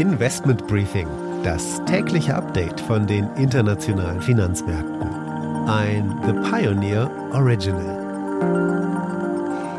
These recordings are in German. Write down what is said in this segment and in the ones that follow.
Investment Briefing, das tägliche Update von den internationalen Finanzmärkten. Ein The Pioneer Original.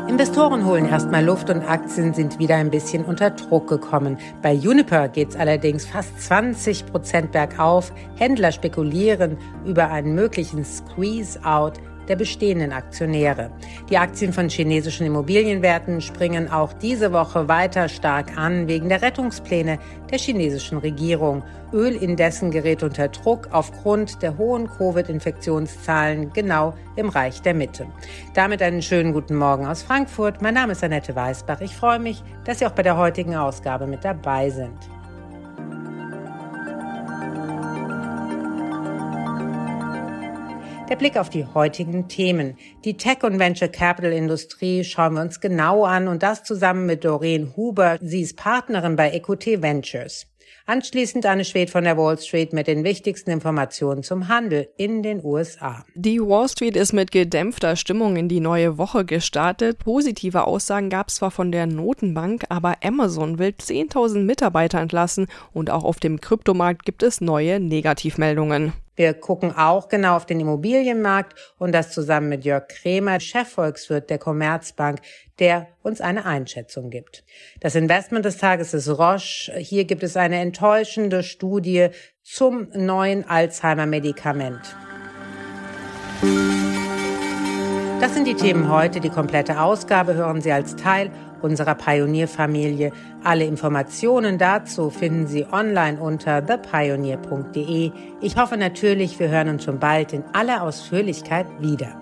Investoren holen erstmal Luft und Aktien sind wieder ein bisschen unter Druck gekommen. Bei Uniper geht es allerdings fast 20 Prozent bergauf. Händler spekulieren über einen möglichen Squeeze-out der bestehenden Aktionäre. Die Aktien von chinesischen Immobilienwerten springen auch diese Woche weiter stark an wegen der Rettungspläne der chinesischen Regierung. Öl indessen gerät unter Druck aufgrund der hohen Covid-Infektionszahlen genau im Reich der Mitte. Damit einen schönen guten Morgen aus Frankfurt. Mein Name ist Annette Weißbach. Ich freue mich, dass Sie auch bei der heutigen Ausgabe mit dabei sind. Der Blick auf die heutigen Themen. Die Tech- und Venture Capital-Industrie schauen wir uns genau an und das zusammen mit Doreen Huber. Sie ist Partnerin bei Equity Ventures. Anschließend Anne Schwed von der Wall Street mit den wichtigsten Informationen zum Handel in den USA. Die Wall Street ist mit gedämpfter Stimmung in die neue Woche gestartet. Positive Aussagen gab es zwar von der Notenbank, aber Amazon will 10.000 Mitarbeiter entlassen und auch auf dem Kryptomarkt gibt es neue Negativmeldungen. Wir gucken auch genau auf den Immobilienmarkt und das zusammen mit Jörg Kremer, Chefvolkswirt der Commerzbank, der uns eine Einschätzung gibt. Das Investment des Tages ist Roche. Hier gibt es eine enttäuschende Studie zum neuen Alzheimer-Medikament. Das sind die Themen heute. Die komplette Ausgabe hören Sie als Teil unserer Pionierfamilie. Alle Informationen dazu finden Sie online unter thepioneer.de. Ich hoffe natürlich, wir hören uns schon bald in aller Ausführlichkeit wieder.